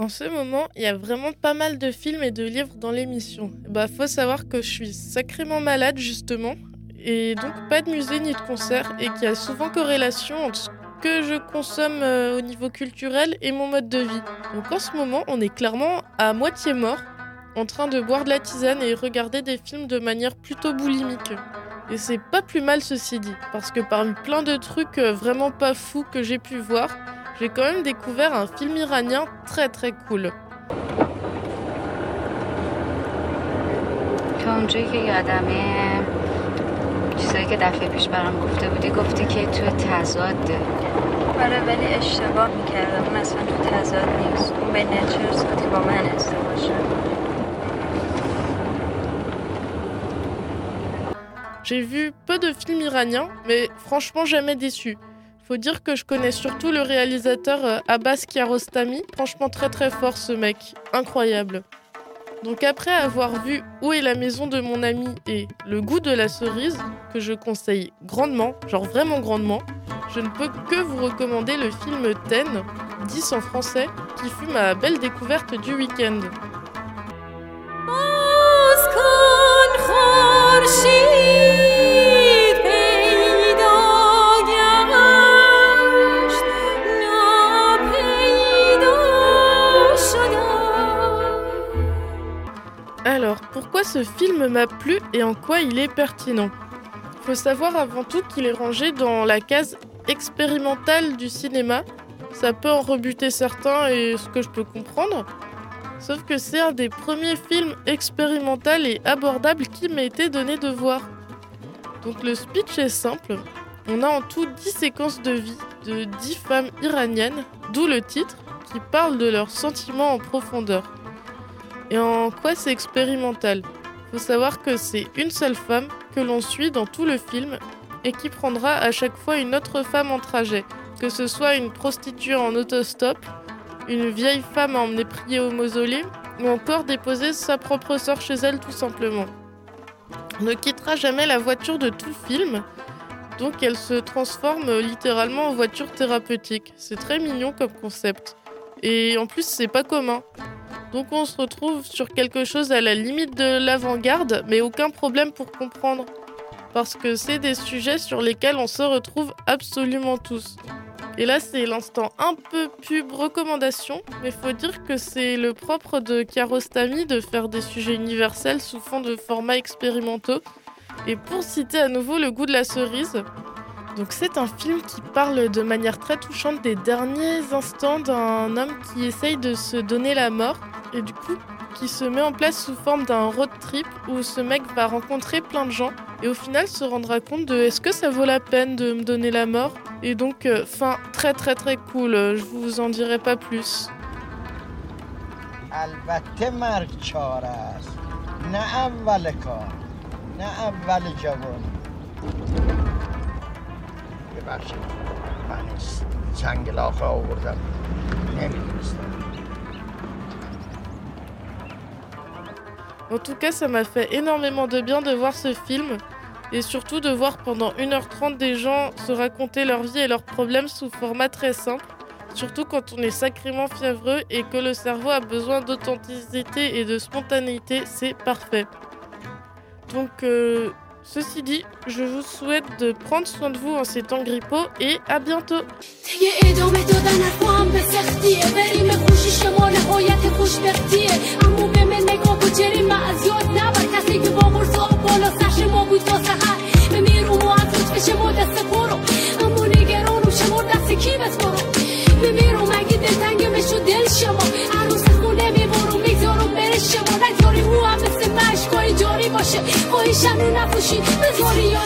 En ce moment, il y a vraiment pas mal de films et de livres dans l'émission. Bah, faut savoir que je suis sacrément malade justement, et donc pas de musée ni de concert, et qu'il y a souvent corrélation entre ce que je consomme euh, au niveau culturel et mon mode de vie. Donc en ce moment, on est clairement à moitié mort, en train de boire de la tisane et regarder des films de manière plutôt boulimique. Et c'est pas plus mal ceci dit, parce que parmi plein de trucs euh, vraiment pas fous que j'ai pu voir, j'ai quand même découvert un film iranien très très cool. تو اونجایی که یادمه چیزایی که دفعه پیش برام گفته بودی گفتی که تو تضاده آره ولی اشتباه میکردم اون اصلا تو تضاد نیست اون به نچرز که با من ازدواج شد J'ai vu peu de films iraniens, mais franchement jamais déçu. Faut dire que je connais surtout le réalisateur euh, Abbas Kiarostami. Franchement très très fort ce mec, incroyable. Donc après avoir vu Où est la maison de mon ami et Le goût de la cerise, que je conseille grandement, genre vraiment grandement, je ne peux que vous recommander le film Ten, 10 en français, qui fut ma belle découverte du week-end. Pourquoi ce film m'a plu et en quoi il est pertinent Faut savoir avant tout qu'il est rangé dans la case expérimentale du cinéma. Ça peut en rebuter certains et ce que je peux comprendre. Sauf que c'est un des premiers films expérimentaux et abordables qui m'a été donné de voir. Donc le speech est simple. On a en tout 10 séquences de vie de 10 femmes iraniennes, d'où le titre, qui parle de leurs sentiments en profondeur. Et en quoi c'est expérimental? Faut savoir que c'est une seule femme que l'on suit dans tout le film et qui prendra à chaque fois une autre femme en trajet, que ce soit une prostituée en autostop, une vieille femme à emmener prier au mausolée ou encore déposer sa propre sœur chez elle tout simplement. Ne quittera jamais la voiture de tout film, donc elle se transforme littéralement en voiture thérapeutique. C'est très mignon comme concept. Et en plus, c'est pas commun. Donc on se retrouve sur quelque chose à la limite de l'avant-garde, mais aucun problème pour comprendre. Parce que c'est des sujets sur lesquels on se retrouve absolument tous. Et là, c'est l'instant un peu pub recommandation, mais faut dire que c'est le propre de Kiarostami de faire des sujets universels sous fond de formats expérimentaux. Et pour citer à nouveau le goût de la cerise, donc c'est un film qui parle de manière très touchante des derniers instants d'un homme qui essaye de se donner la mort et du coup qui se met en place sous forme d'un road trip où ce mec va rencontrer plein de gens et au final se rendra compte de est-ce que ça vaut la peine de me donner la mort et donc euh, fin très très très cool euh, je vous en dirai pas plus البته مرگ چاره است En tout cas, ça m'a fait énormément de bien de voir ce film et surtout de voir pendant 1h30 des gens se raconter leur vie et leurs problèmes sous format très simple. Surtout quand on est sacrément fiévreux et que le cerveau a besoin d'authenticité et de spontanéité, c'est parfait. Donc, euh, ceci dit, je vous souhaite de prendre soin de vous en ces temps grippaux et à bientôt. هو هم مثل مشکایی جاری باشه. قایشم رو نپوشی به زوری